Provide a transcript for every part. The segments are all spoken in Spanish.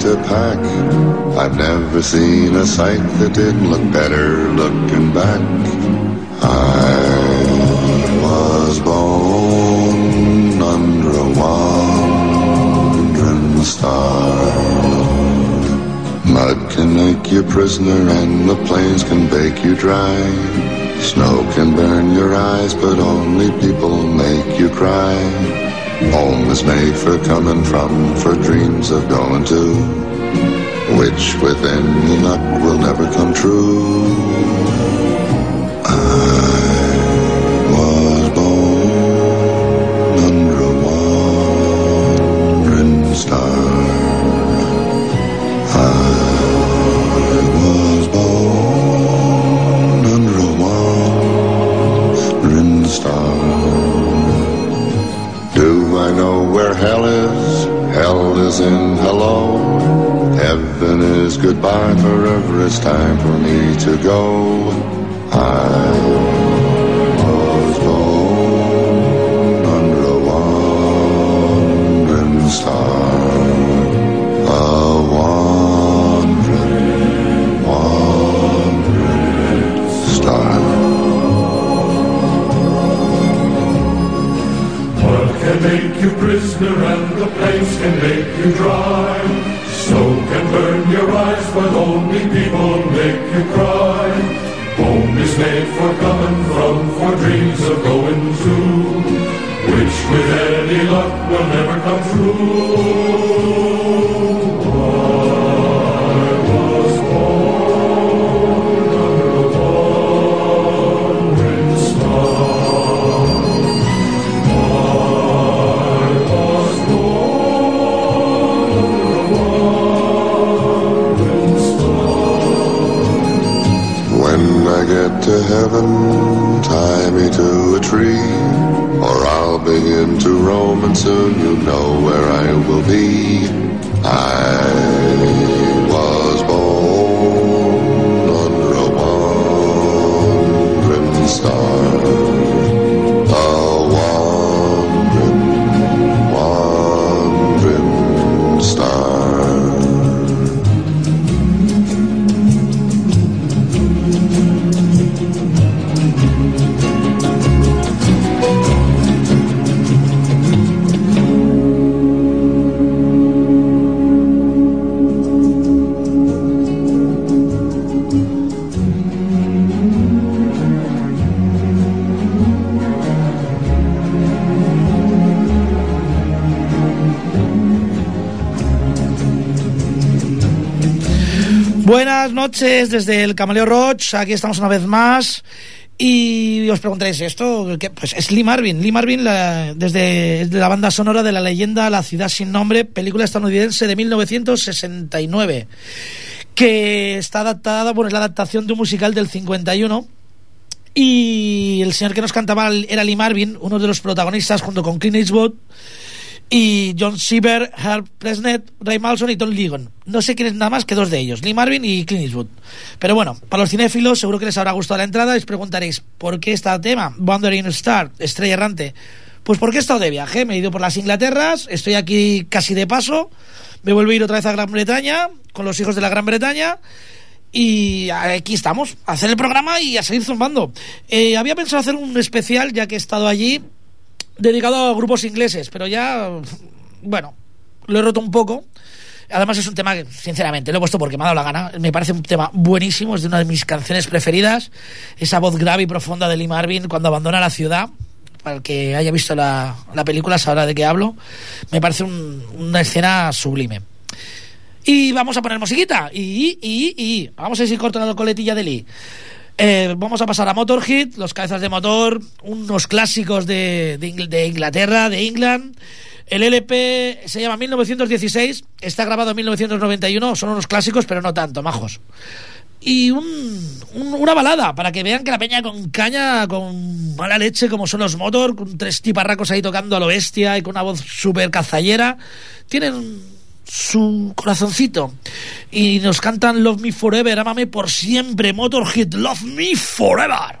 to pack. I've never seen a sight that didn't look better looking back. I was born under a wandering star. Mud can make you prisoner and the plains can bake you dry. Snow can burn your eyes, but only people make you cry. Home is made for coming from, for dreams of going to, which with any luck will never come true. I Is in hello. Heaven is goodbye. Forever it's time for me to go. I you prisoner and the plains can make you dry. Snow can burn your eyes, but only people make you cry. Home is made for coming from, for dreams of going to, which with any luck will never come true. Heaven, tie me to a tree, or I'll begin to roam, and soon you know where I will be. I was born under a wandering star, noches desde el Camaleo Roach, aquí estamos una vez más y os preguntaréis esto, ¿qué? pues es Lee Marvin, Lee Marvin la- desde la banda sonora de la leyenda La ciudad sin nombre, película estadounidense de 1969, que está adaptada, bueno, es la adaptación de un musical del 51 y el señor que nos cantaba era Lee Marvin, uno de los protagonistas junto con Clint Eastwood y John Siever, Herb Presnet, Ray Malson y Tom Ligon. No sé quién es nada más que dos de ellos, Lee Marvin y Clint Eastwood. Pero bueno, para los cinéfilos seguro que les habrá gustado la entrada y os preguntaréis, ¿por qué este tema? Wandering Star, Estrella Errante. Pues porque he estado de viaje, me he ido por las Inglaterras, estoy aquí casi de paso, me vuelvo a ir otra vez a Gran Bretaña, con los hijos de la Gran Bretaña, y aquí estamos, a hacer el programa y a seguir zumbando. Eh, había pensado hacer un especial, ya que he estado allí, dedicado a grupos ingleses, pero ya, bueno, lo he roto un poco. Además es un tema que, sinceramente, lo he puesto porque me ha dado la gana. Me parece un tema buenísimo, es de una de mis canciones preferidas. Esa voz grave y profunda de Lee Marvin cuando abandona la ciudad. Para el que haya visto la, la película sabrá de qué hablo. Me parece un- una escena sublime. Y vamos a poner musiquita. Y, y, y. Vamos a ir cortando la coletilla de Lee. Eh, vamos a pasar a Motorhead, los cabezas de motor, unos clásicos de, de Ingl- de Inglaterra, de England. El LP se llama 1916, está grabado en 1991, son unos clásicos, pero no tanto, majos. Y un, un- una balada, para que vean que la peña con caña, con mala leche, como son los motor, con tres tiparracos ahí tocando a lo bestia y con una voz súper cazallera, tienen su corazoncito. Y nos cantan Love Me Forever, Amame por siempre, Motorhead, Love Me Forever.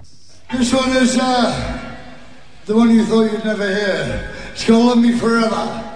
This one is uh, the one you thought you'd never hear. It's called Love Me Forever.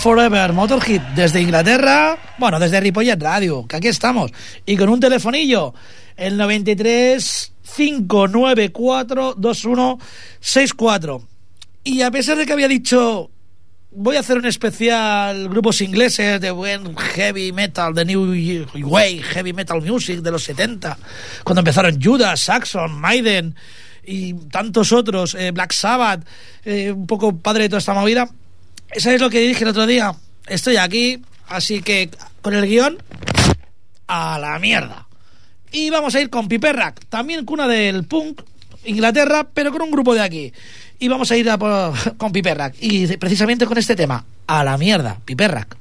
Forever, Motorhit, desde Inglaterra, bueno, desde Ripollet Radio, que aquí estamos, y con un telefonillo, el 93 594 2164. Y a pesar de que había dicho, voy a hacer un especial grupos ingleses de buen heavy metal, de New Way, heavy metal music de los 70, cuando empezaron Judas, Saxon, Maiden y tantos otros, eh, Black Sabbath, eh, un poco padre de toda esta movida ¿Sabes lo que dije el otro día? Estoy aquí, así que con el guion a la mierda. Y vamos a ir con Piperrack, también cuna del punk, Inglaterra, pero con un grupo de aquí. Y vamos a ir con Piperrack. Y precisamente con este tema, a la mierda, Piperrack.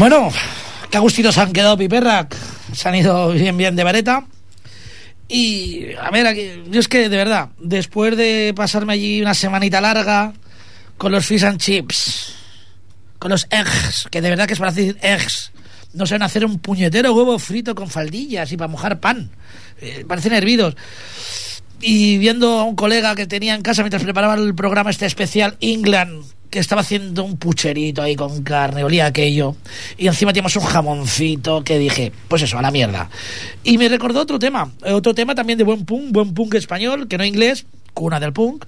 Bueno, qué agustitos han quedado Piperrac. Se han ido bien, bien de vareta. Y, a ver, aquí, yo es que, de verdad, después de pasarme allí una semanita larga con los fish and chips, con los eggs, que de verdad que es para decir eggs, no saben hacer un puñetero huevo frito con faldillas y para mojar pan. Eh, parecen hervidos. Y viendo a un colega que tenía en casa mientras preparaba el programa este especial England, que estaba haciendo un pucherito ahí con carne, olía aquello. Y encima teníamos un jamoncito que dije, pues eso, a la mierda. Y me recordó otro tema, eh, otro tema también de buen punk, buen punk español, que no inglés, cuna del punk,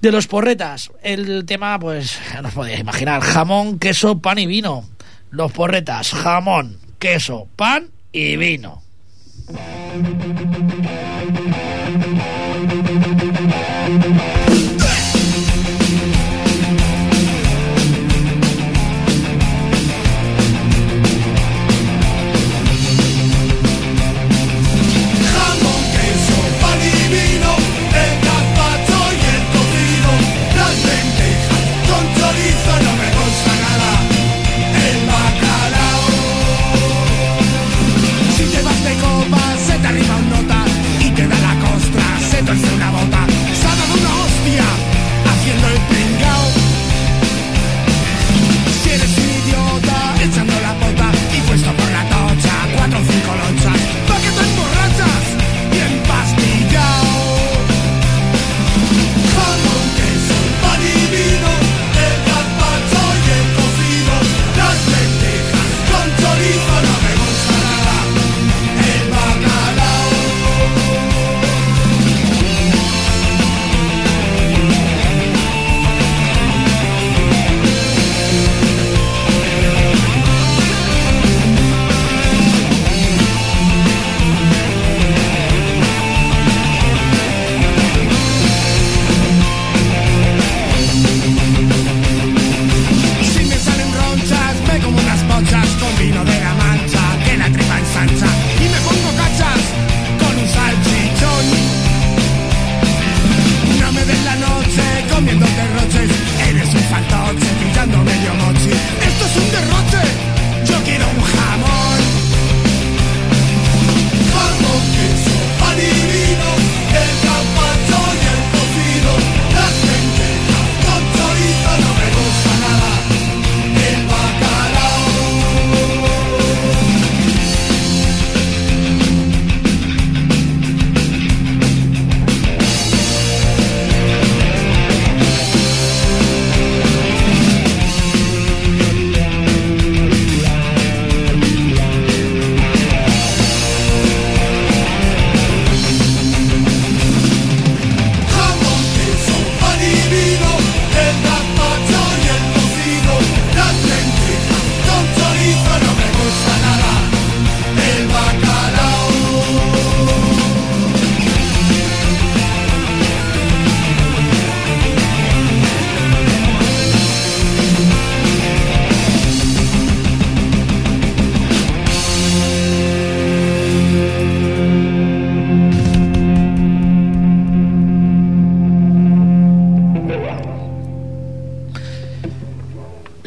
de los porretas. El tema, pues, no os podéis imaginar, jamón, queso, pan y vino. Los porretas, jamón, queso, pan y vino.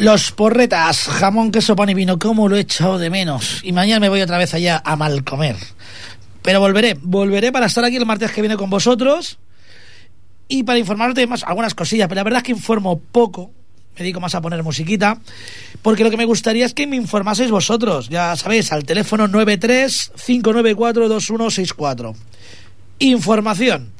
Los porretas, jamón, queso, pan y vino, ¿cómo lo he echado de menos? Y mañana me voy otra vez allá a mal comer. Pero volveré, volveré para estar aquí el martes que viene con vosotros y para informarte de más algunas cosillas. Pero la verdad es que informo poco, me dedico más a poner musiquita, porque lo que me gustaría es que me informaseis vosotros. Ya sabéis, al teléfono 93-594-2164. Información.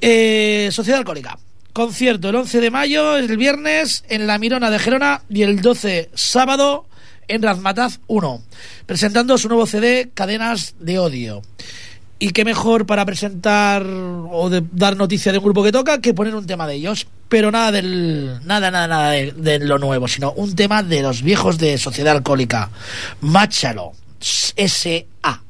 Eh, Sociedad Alcohólica. Concierto el 11 de mayo, el viernes, en La Mirona de Gerona y el 12 sábado en Razmataz 1, presentando su nuevo CD, Cadenas de Odio. Y qué mejor para presentar o de dar noticia de un grupo que toca que poner un tema de ellos. Pero nada del. nada, nada, nada de, de lo nuevo, sino un tema de los viejos de Sociedad Alcohólica. Máchalo. S.A.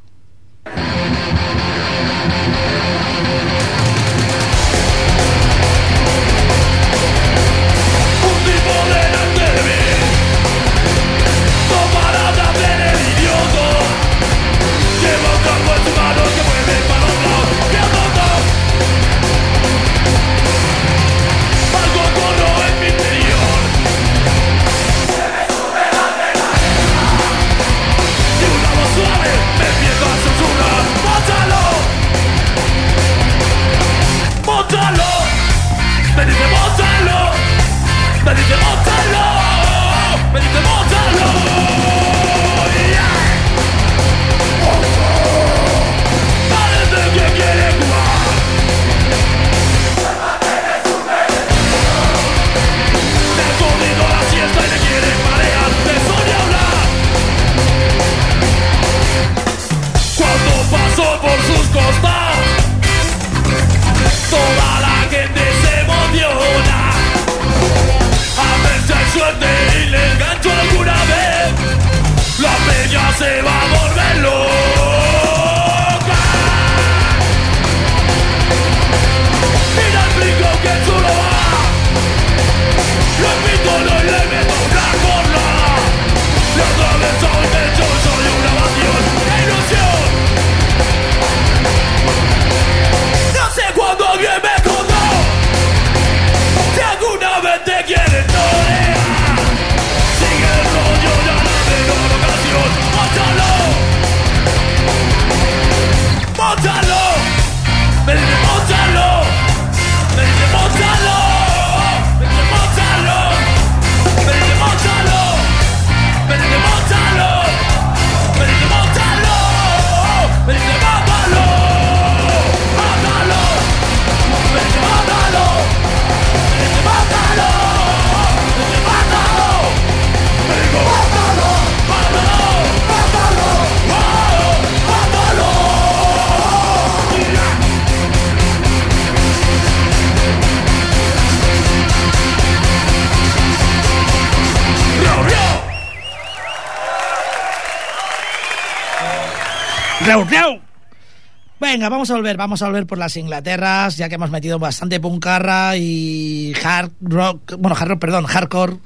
Venga, vamos a volver, vamos a volver por las Inglaterras, ya que hemos metido bastante puncarra y hard rock, bueno, hard rock, perdón, hardcore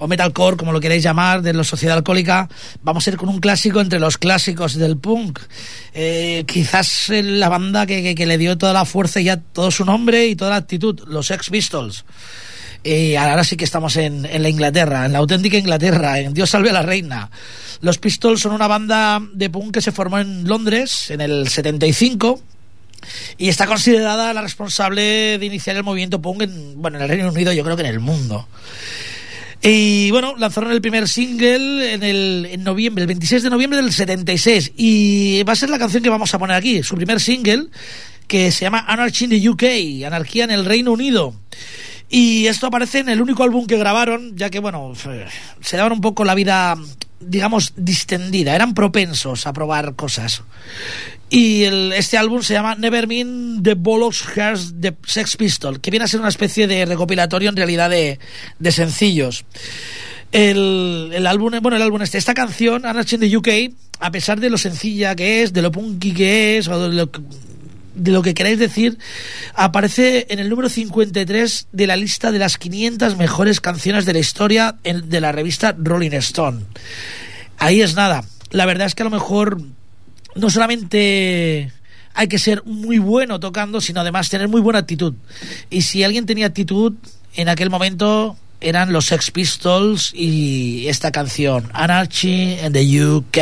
o metalcore, como lo queréis llamar, de la sociedad alcohólica. Vamos a ir con un clásico entre los clásicos del punk. Eh, quizás eh, la banda que, que- que le dio toda la fuerza y ya todo su nombre y toda la actitud, los Sex Pistols. Y ahora sí que estamos en, en la Inglaterra, en la auténtica Inglaterra, en Dios salve a la reina. Los Pistols son una banda de punk que se formó en Londres en el 75 y está considerada la responsable de iniciar el movimiento punk en, bueno, en el Reino Unido, yo creo que en el mundo. Y bueno, lanzaron el primer single en, el, en noviembre, el 26 de noviembre del 76. Y va a ser la canción que vamos a poner aquí, su primer single, que se llama Anarchy in the UK, Anarquía en el Reino Unido. Y esto aparece en el único álbum que grabaron, ya que, bueno, se daban un poco la vida, digamos, distendida, eran propensos a probar cosas. Y el- este álbum se llama Never Mean the Bollocks Hearts the Sex Pistol, que viene a ser una especie de recopilatorio en realidad de, de sencillos. El, el álbum, bueno, el álbum este, esta canción, Anarchy in the UK, a pesar de lo sencilla que es, de lo punky que es, o de lo, de lo que queráis decir, aparece en el número 53 de la lista de las 500 mejores canciones de la historia de la revista Rolling Stone. Ahí es nada. La verdad es que a lo mejor no solamente hay que ser muy bueno tocando, sino además tener muy buena actitud. Y si alguien tenía actitud en aquel momento, eran los Sex Pistols y esta canción, Anarchy in the UK.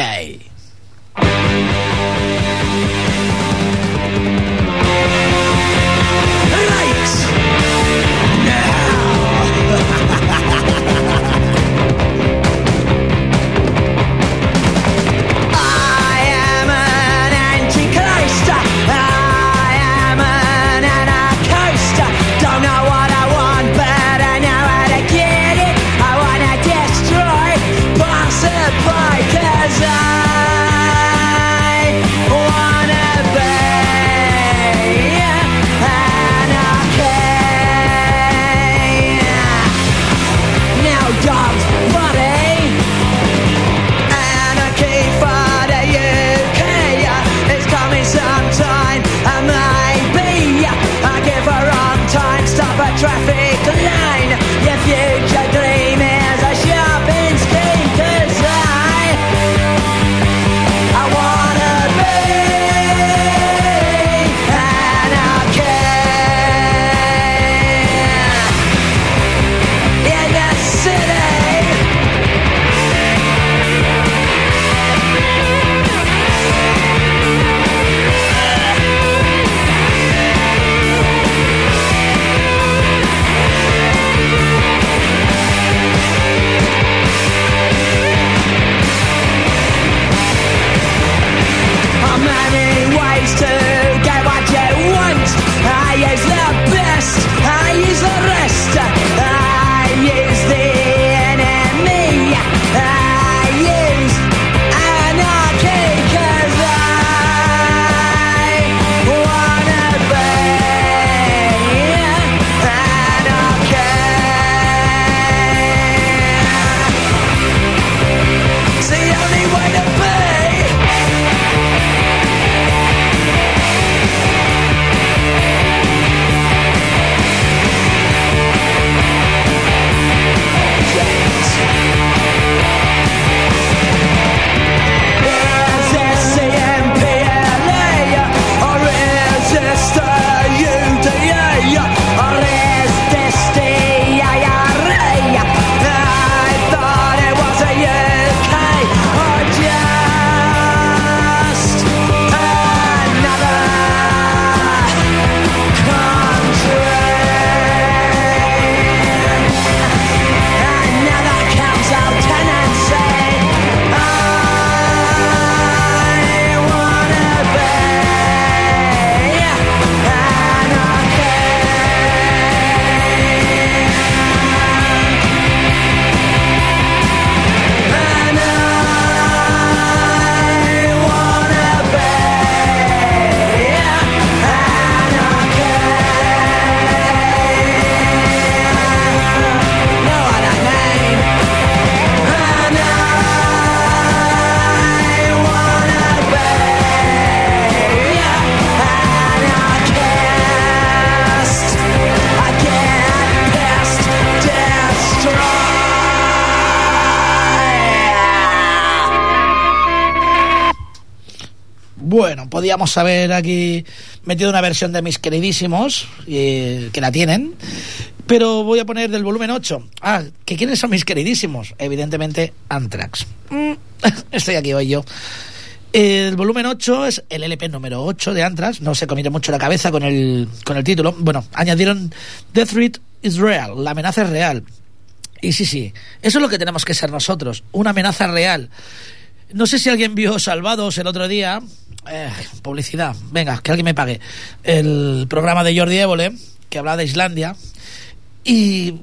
Podíamos haber aquí metido una versión de mis queridísimos, eh, que la tienen, pero voy a poner del volumen 8. Ah, ¿que quiénes son mis queridísimos? Evidentemente, Anthrax. Mm, estoy aquí hoy yo. El volumen 8 es el LP número 8 de Anthrax. No se comió mucho la cabeza con el, con el título. Bueno, añadieron The Threat is Real, la amenaza es real. Y sí, sí, eso es lo que tenemos que ser nosotros, una amenaza real. No sé si alguien vio Salvados el otro día. Eh, publicidad, venga, que alguien me pague. El programa de Jordi Évole, que hablaba de Islandia. Y.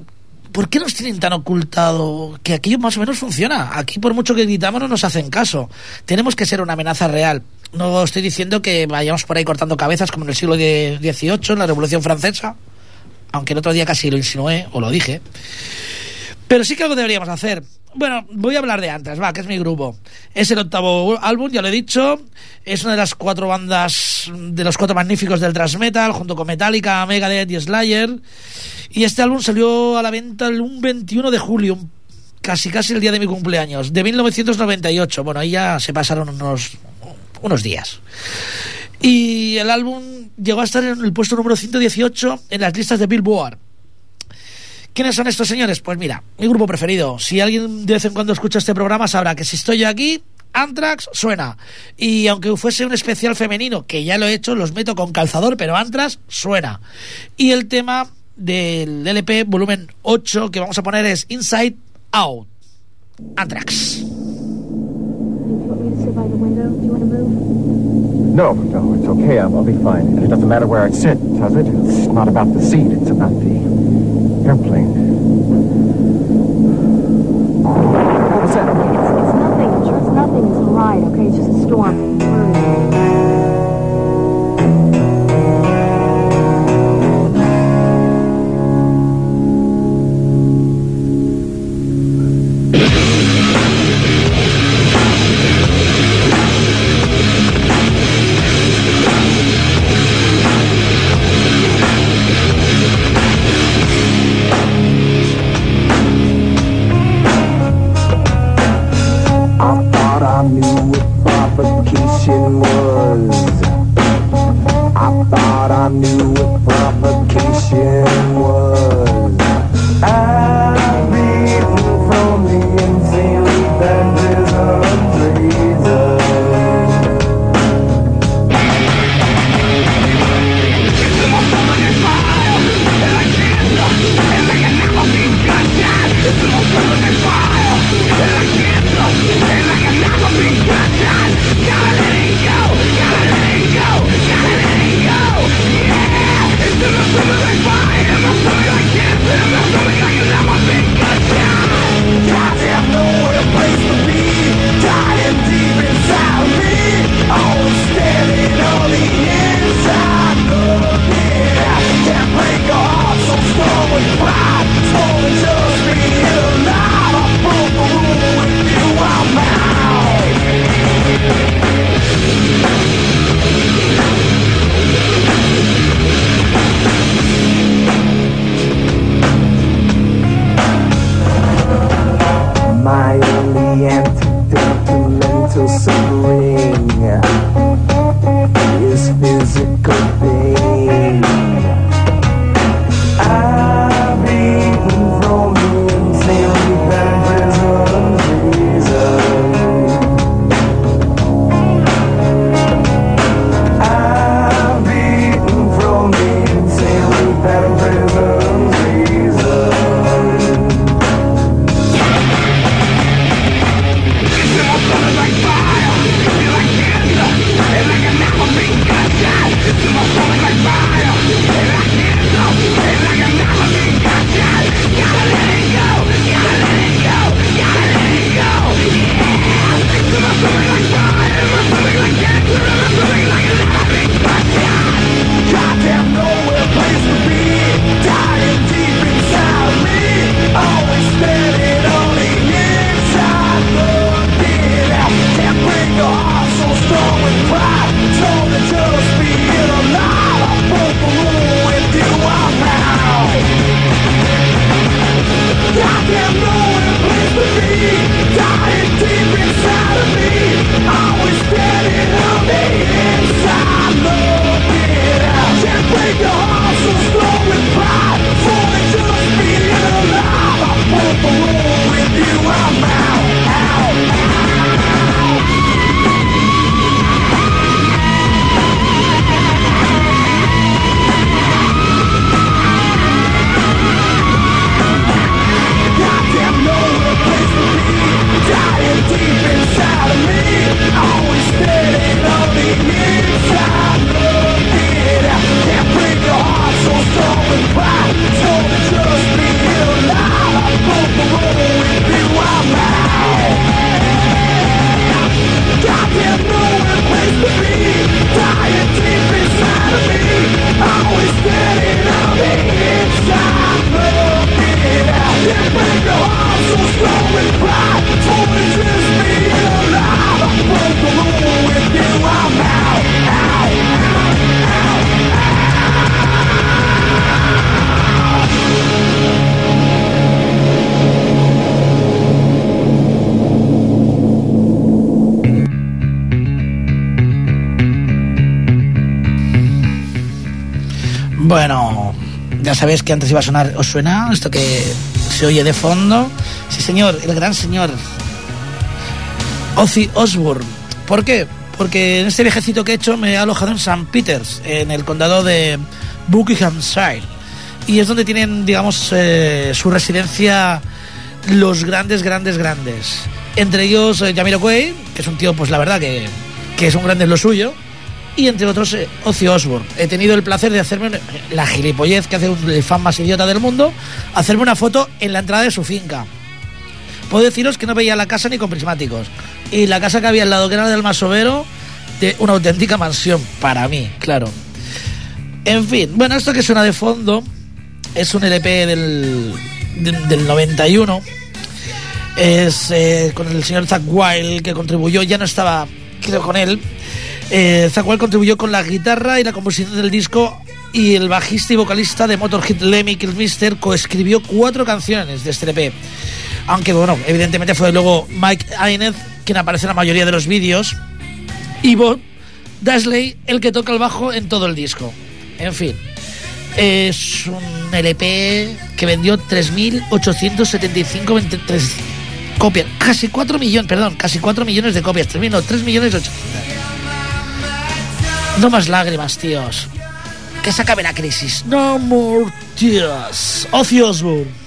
¿Por qué nos tienen tan ocultado que aquello más o menos funciona? Aquí, por mucho que gritamos, no nos hacen caso. Tenemos que ser una amenaza real. No estoy diciendo que vayamos por ahí cortando cabezas como en el siglo XVIII, en la Revolución Francesa. Aunque el otro día casi lo insinué o lo dije. Pero sí que algo deberíamos hacer. Bueno, voy a hablar de Anthrax, va, que es mi grupo. Es el octavo álbum, ya lo he dicho. Es una de las cuatro bandas, de los cuatro magníficos del thrash metal, junto con Metallica, Megadeth y Slayer. Y este álbum salió a la venta el un 21 de julio, casi casi el día de mi cumpleaños, de 1998. Bueno, ahí ya se pasaron unos, unos días. Y el álbum llegó a estar en el puesto número 118 en las listas de Billboard ¿Quiénes son estos señores? Pues mira, mi grupo preferido. Si alguien de vez en cuando escucha este programa, sabrá que si estoy yo aquí, Antrax suena. Y aunque fuese un especial femenino, que ya lo he hecho, los meto con calzador, pero Antrax suena. Y el tema del LP volumen 8 que vamos a poner es Inside Out. Anthrax. No, no, it's okay. I'll, be fine. It doesn't matter where I sit, does it? It's not about the seat, it's about the airplane. What was that? It's nothing. Sure, it's nothing. It's a ride, okay? It's just a storm. Mm. Sabéis que antes iba a sonar, ¿os suena esto que se oye de fondo? Sí, señor, el gran señor Ozzy Osbourne. ¿Por qué? Porque en este viajecito que he hecho me he alojado en St. Peters, en el condado de Buckinghamshire. Y es donde tienen, digamos, eh, su residencia los grandes, grandes, grandes. Entre ellos eh, Jamiroquai, que es un tío, pues la verdad que, que es un grande en lo suyo. Y entre otros eh, Ozzy Osbourne. He tenido el placer de hacerme la gilipollez que hace el fan más idiota del mundo, hacerme una foto en la entrada de su finca. Puedo deciros que no veía la casa ni con prismáticos. Y la casa que había al lado, que era del masovero, de una auténtica mansión, para mí, claro. En fin, bueno, esto que suena de fondo es un LP del, del, del 91. Es eh, con el señor Zack Wild que contribuyó, ya no estaba, creo, con él. Eh, Zack Wild contribuyó con la guitarra y la composición del disco y el bajista y vocalista de Motorhead Lemmy Kilmister coescribió cuatro canciones de este LP. Aunque bueno, evidentemente fue luego Mike Ainez quien aparece en la mayoría de los vídeos y Bob Dasley el que toca el bajo en todo el disco. En fin, es un LP que vendió 3.875 23 copias, casi 4 millones, perdón, casi 4 millones de copias, 3.000, no, 3 millones 800. No más lágrimas, tíos. Que se acabe la crisis. No more tears. Ozzy Osbourne.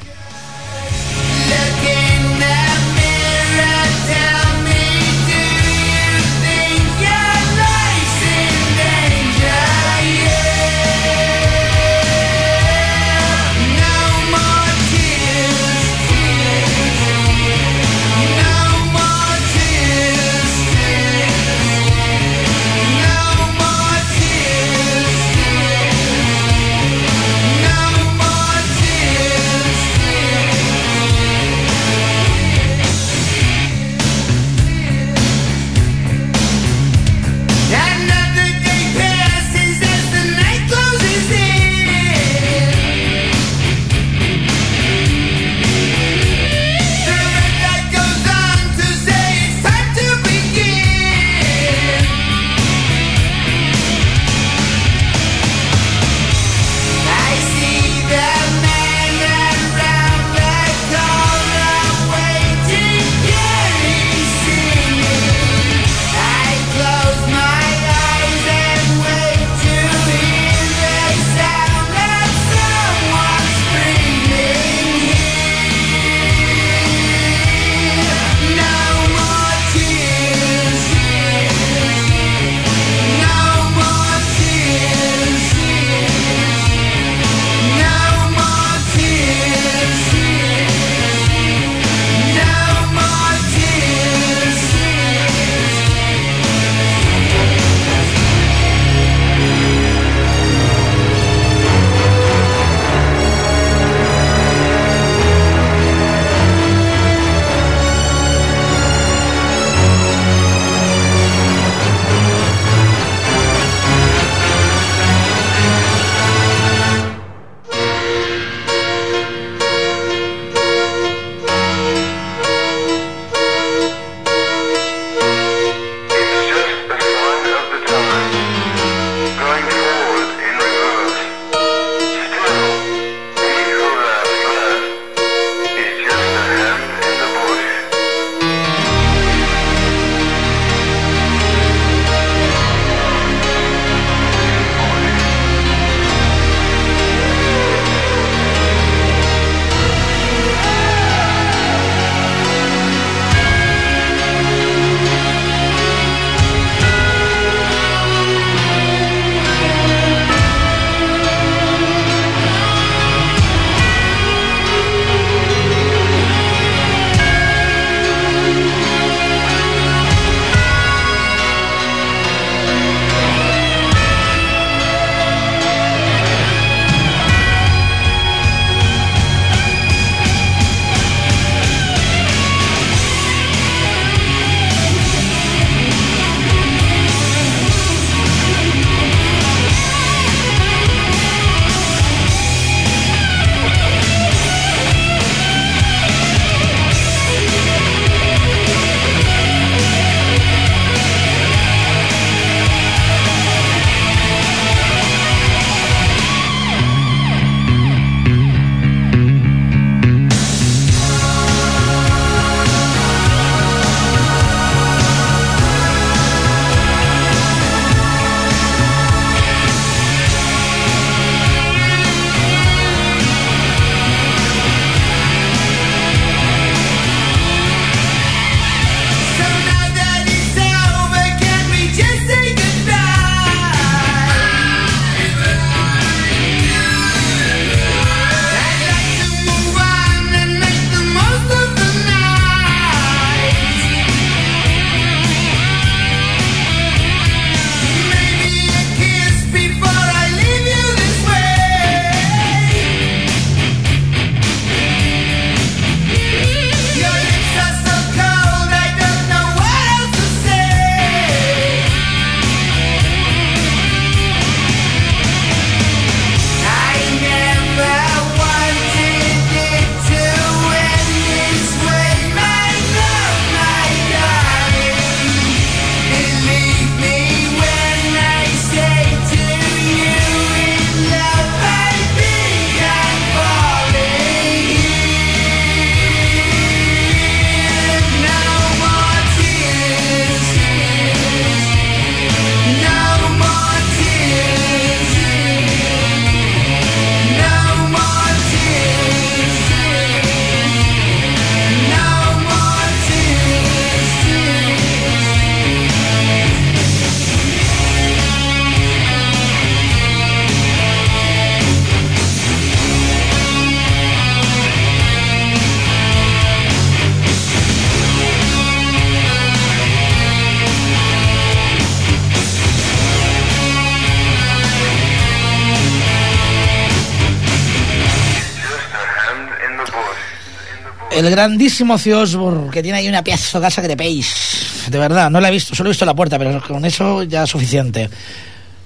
El grandísimo Osbourne, que tiene ahí una pieza de casa que te peis. De verdad, no la he visto, solo he visto la puerta, pero con eso ya es suficiente.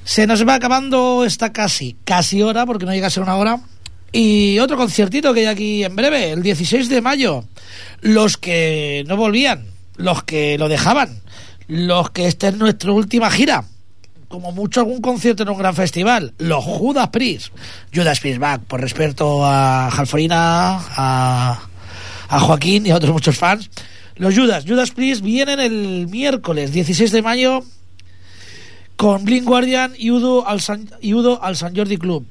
Se nos va acabando esta casi, casi hora, porque no llega a ser una hora. Y otro conciertito que hay aquí en breve, el 16 de mayo. Los que no volvían, los que lo dejaban, los que esta es nuestra última gira. Como mucho algún concierto en un gran festival. Los Judas Priest. Judas Priest back, por respeto a Jalforina, a, a Joaquín y a otros muchos fans. Los Judas, Judas Priest vienen el miércoles 16 de mayo con Blink Guardian y Udo al San, Udo al San Jordi Club.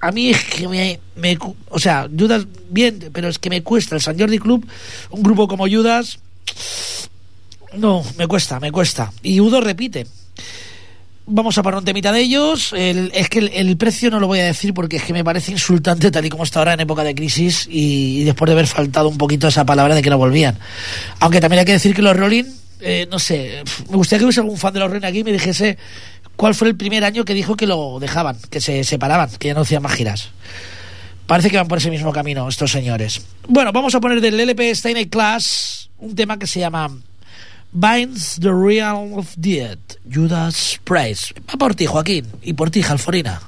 A mí es que me, me O sea, Judas bien, pero es que me cuesta el San Jordi Club, un grupo como Judas. No, me cuesta, me cuesta. Y Udo repite. Vamos a parar un temita de ellos. El- es que el, precio no lo voy a decir porque es que me parece insultante tal y como está ahora en época de crisis y, y después de haber faltado un poquito esa palabra de que no volvían. Aunque también hay que decir que los Rolling, eh, no sé, me gustaría que hubiese algún fan de los Rolling aquí y me dijese cuál fue el primer año que dijo que lo dejaban, que se separaban, que ya no hacían más giras. Parece que van por ese mismo camino estos señores. Bueno, vamos a poner del LP Steiner Class un tema que se llama Binds the Realm of Dead, Judas Price. Va por ti, Joaquín, y por ti, Jalforina.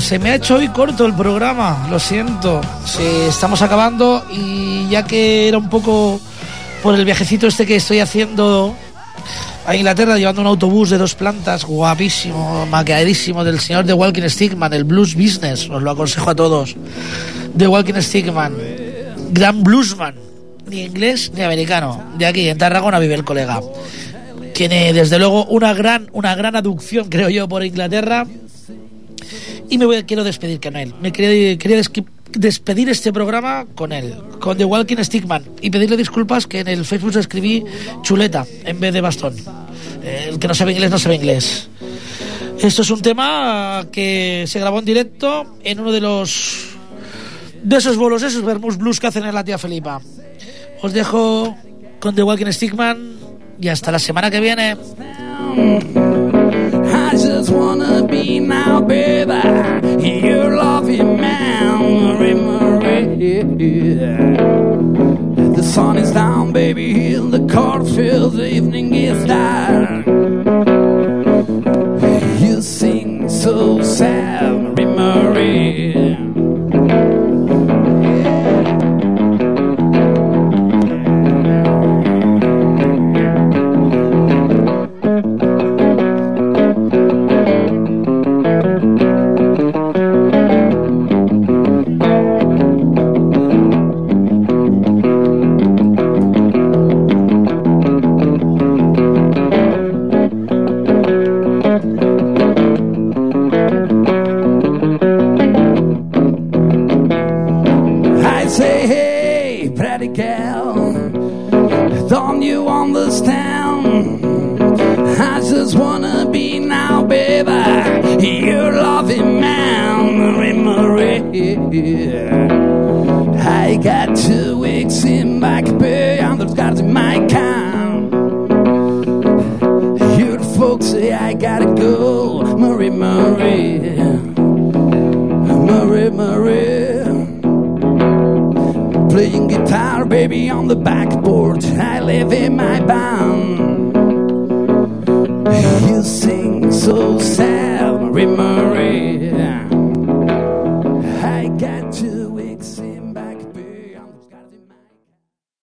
Se me ha hecho hoy corto el programa, lo siento. Sí, estamos acabando y ya que era un poco por el viajecito este que estoy haciendo a Inglaterra llevando un autobús de dos plantas guapísimo, maqueadísimo del señor de Walking Stickman, el Blues Business, os lo aconsejo a todos. De Walking Stickman, gran bluesman, ni inglés ni americano. De aquí, en Tarragona vive el colega. Tiene desde luego una gran, una gran aducción, creo yo, por Inglaterra. Y me voy, quiero despedir con él. Me quería, quería desqui- despedir este programa con él, con The Walking Stickman. Y pedirle disculpas que en el Facebook escribí chuleta en vez de bastón. Eh, El que no sabe inglés no sabe inglés. Esto es un tema que se grabó en directo en uno de los de esos bolos, esos vermus blues que hacen en la tía Felipa. Os dejo con The Walking Stickman y hasta la semana que viene. Be now, baby. Your loving memory, Marie. The sun is down, baby. In the cornfield, the evening is dark. You sing so sad, Marie.